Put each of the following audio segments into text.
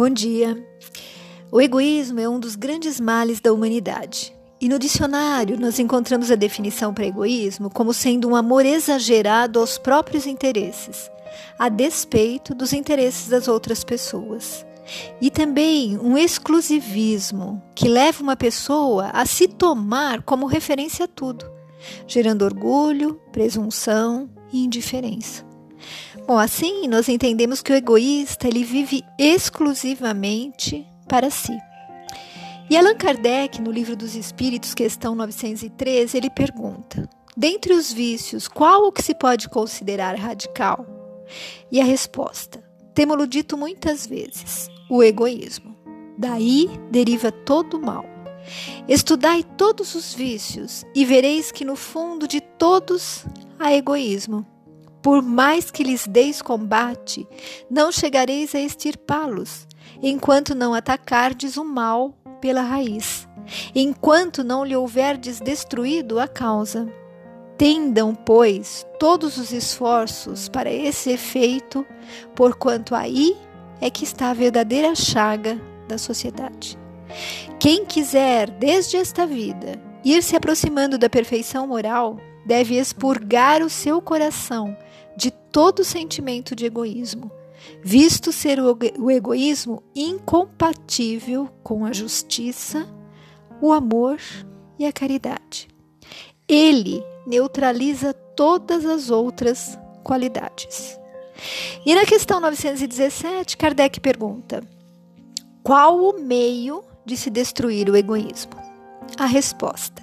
Bom dia. O egoísmo é um dos grandes males da humanidade. E no dicionário nós encontramos a definição para egoísmo como sendo um amor exagerado aos próprios interesses, a despeito dos interesses das outras pessoas. E também um exclusivismo que leva uma pessoa a se tomar como referência a tudo, gerando orgulho, presunção e indiferença. Bom, assim nós entendemos que o egoísta ele vive exclusivamente para si. E Allan Kardec, no Livro dos Espíritos, questão 913, ele pergunta: dentre os vícios, qual o que se pode considerar radical? E a resposta: temos-lo dito muitas vezes, o egoísmo. Daí deriva todo o mal. Estudai todos os vícios e vereis que no fundo de todos há egoísmo. Por mais que lhes deis combate, não chegareis a extirpá-los, enquanto não atacardes o mal pela raiz, enquanto não lhe houverdes destruído a causa. Tendam, pois, todos os esforços para esse efeito, porquanto aí é que está a verdadeira chaga da sociedade. Quem quiser, desde esta vida, ir se aproximando da perfeição moral, deve expurgar o seu coração de todo sentimento de egoísmo, visto ser o egoísmo incompatível com a justiça, o amor e a caridade. Ele neutraliza todas as outras qualidades. E na questão 917, Kardec pergunta: qual o meio de se destruir o egoísmo? A resposta.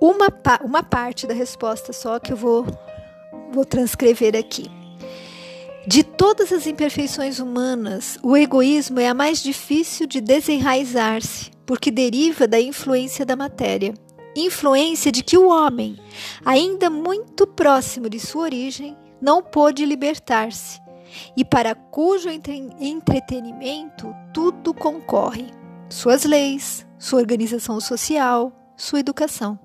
Uma, uma parte da resposta só que eu vou vou transcrever aqui. De todas as imperfeições humanas, o egoísmo é a mais difícil de desenraizar-se, porque deriva da influência da matéria. Influência de que o homem, ainda muito próximo de sua origem, não pôde libertar-se, e para cujo entretenimento tudo concorre: suas leis, sua organização social, sua educação.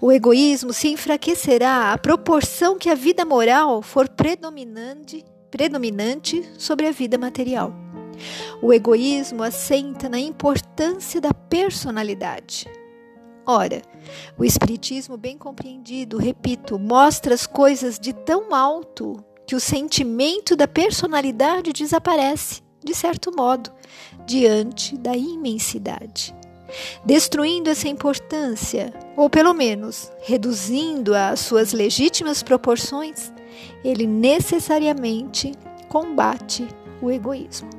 O egoísmo se enfraquecerá à proporção que a vida moral for predominante, predominante sobre a vida material. O egoísmo assenta na importância da personalidade. Ora, o Espiritismo, bem compreendido, repito, mostra as coisas de tão alto que o sentimento da personalidade desaparece, de certo modo, diante da imensidade. Destruindo essa importância, ou pelo menos reduzindo-a às suas legítimas proporções, ele necessariamente combate o egoísmo.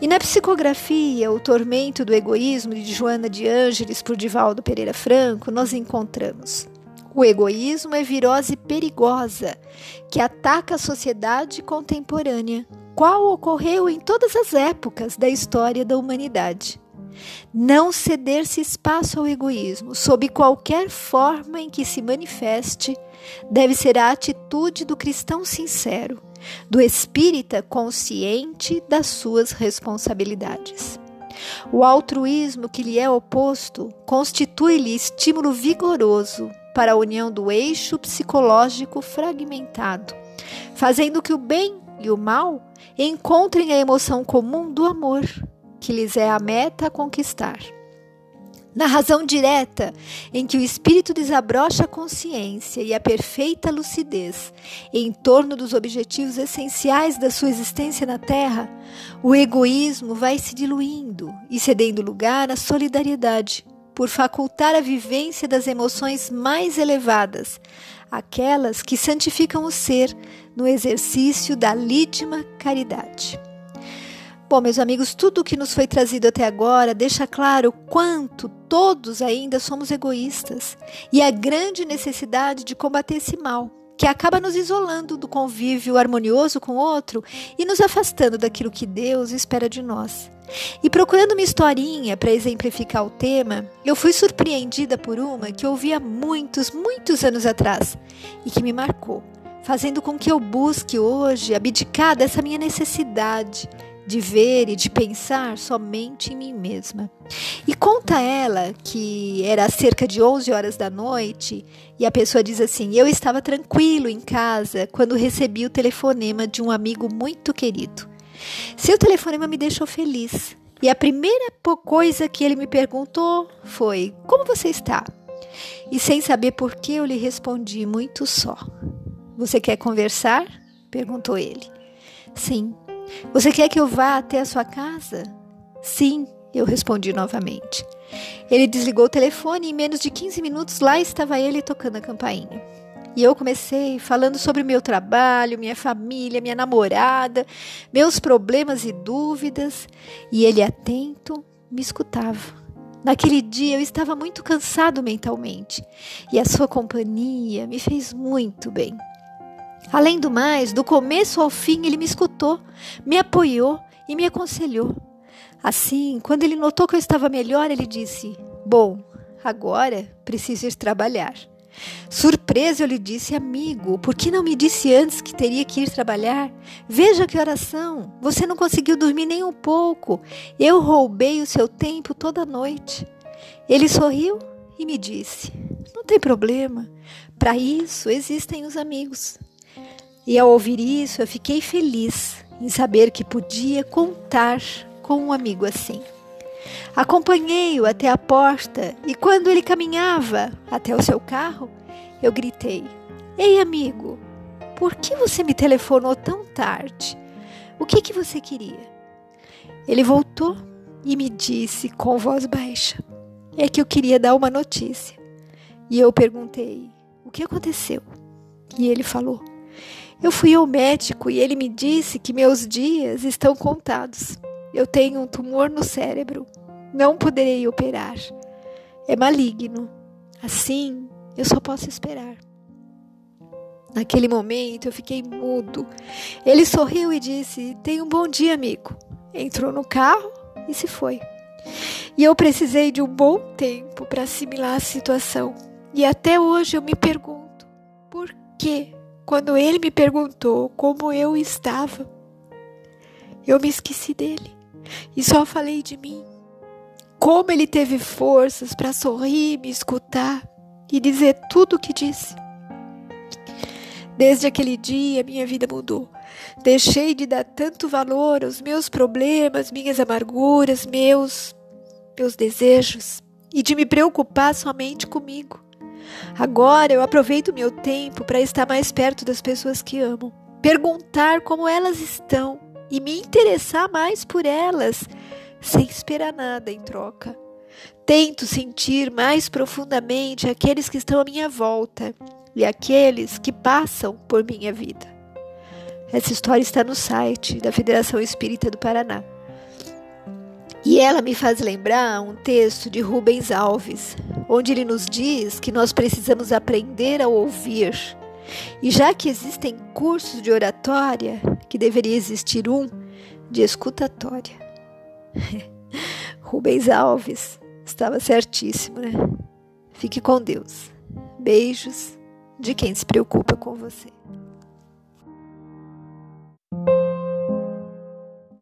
E na psicografia O Tormento do Egoísmo de Joana de Ângeles por Divaldo Pereira Franco, nós encontramos o egoísmo é virose perigosa que ataca a sociedade contemporânea, qual ocorreu em todas as épocas da história da humanidade. Não ceder-se espaço ao egoísmo, sob qualquer forma em que se manifeste, deve ser a atitude do cristão sincero, do espírita consciente das suas responsabilidades. O altruísmo que lhe é oposto constitui-lhe estímulo vigoroso para a união do eixo psicológico fragmentado, fazendo que o bem e o mal encontrem a emoção comum do amor, que lhes é a meta a conquistar. Na razão direta em que o espírito desabrocha a consciência e a perfeita lucidez em torno dos objetivos essenciais da sua existência na Terra, o egoísmo vai se diluindo e cedendo lugar à solidariedade, por facultar a vivência das emoções mais elevadas, aquelas que santificam o ser no exercício da lídima caridade. Bom, meus amigos, tudo o que nos foi trazido até agora deixa claro quanto todos ainda somos egoístas e a grande necessidade de combater esse mal, que acaba nos isolando do convívio harmonioso com o outro e nos afastando daquilo que Deus espera de nós. E procurando uma historinha para exemplificar o tema, eu fui surpreendida por uma que eu ouvi há muitos, muitos anos atrás e que me marcou, fazendo com que eu busque hoje abdicar dessa minha necessidade de ver e de pensar somente em mim mesma. E conta ela que era cerca de 11 horas da noite e a pessoa diz assim: Eu estava tranquilo em casa quando recebi o telefonema de um amigo muito querido. Seu telefonema me deixou feliz. E a primeira coisa que ele me perguntou foi: Como você está? E sem saber por que, eu lhe respondi muito só. Você quer conversar? perguntou ele. Sim. Você quer que eu vá até a sua casa? Sim, eu respondi novamente. Ele desligou o telefone e em menos de 15 minutos lá estava ele tocando a campainha. E eu comecei falando sobre meu trabalho, minha família, minha namorada, meus problemas e dúvidas, e ele atento me escutava. Naquele dia eu estava muito cansado mentalmente, e a sua companhia me fez muito bem. Além do mais, do começo ao fim ele me escutou, me apoiou e me aconselhou. Assim, quando ele notou que eu estava melhor, ele disse: Bom, agora preciso ir trabalhar. Surpreso, eu lhe disse, amigo, por que não me disse antes que teria que ir trabalhar? Veja que oração! Você não conseguiu dormir nem um pouco. Eu roubei o seu tempo toda noite. Ele sorriu e me disse: Não tem problema. Para isso existem os amigos. E ao ouvir isso, eu fiquei feliz em saber que podia contar com um amigo assim. Acompanhei-o até a porta e, quando ele caminhava até o seu carro, eu gritei: Ei, amigo, por que você me telefonou tão tarde? O que, que você queria? Ele voltou e me disse com voz baixa: É que eu queria dar uma notícia. E eu perguntei: O que aconteceu? E ele falou: Eu fui ao médico e ele me disse que meus dias estão contados. Eu tenho um tumor no cérebro não poderei operar. É maligno. Assim, eu só posso esperar. Naquele momento eu fiquei mudo. Ele sorriu e disse: Tenha um bom dia, amigo. Entrou no carro e se foi. E eu precisei de um bom tempo para assimilar a situação. E até hoje eu me pergunto: por que, quando ele me perguntou como eu estava, eu me esqueci dele e só falei de mim? Como ele teve forças para sorrir, me escutar e dizer tudo o que disse. Desde aquele dia, minha vida mudou. Deixei de dar tanto valor aos meus problemas, minhas amarguras, meus meus desejos e de me preocupar somente comigo. Agora eu aproveito meu tempo para estar mais perto das pessoas que amo, perguntar como elas estão e me interessar mais por elas sem esperar nada em troca. Tento sentir mais profundamente aqueles que estão à minha volta e aqueles que passam por minha vida. Essa história está no site da Federação Espírita do Paraná. E ela me faz lembrar um texto de Rubens Alves, onde ele nos diz que nós precisamos aprender a ouvir. E já que existem cursos de oratória, que deveria existir um de escutatória. Rubens Alves estava certíssimo, né? Fique com Deus. Beijos de quem se preocupa com você.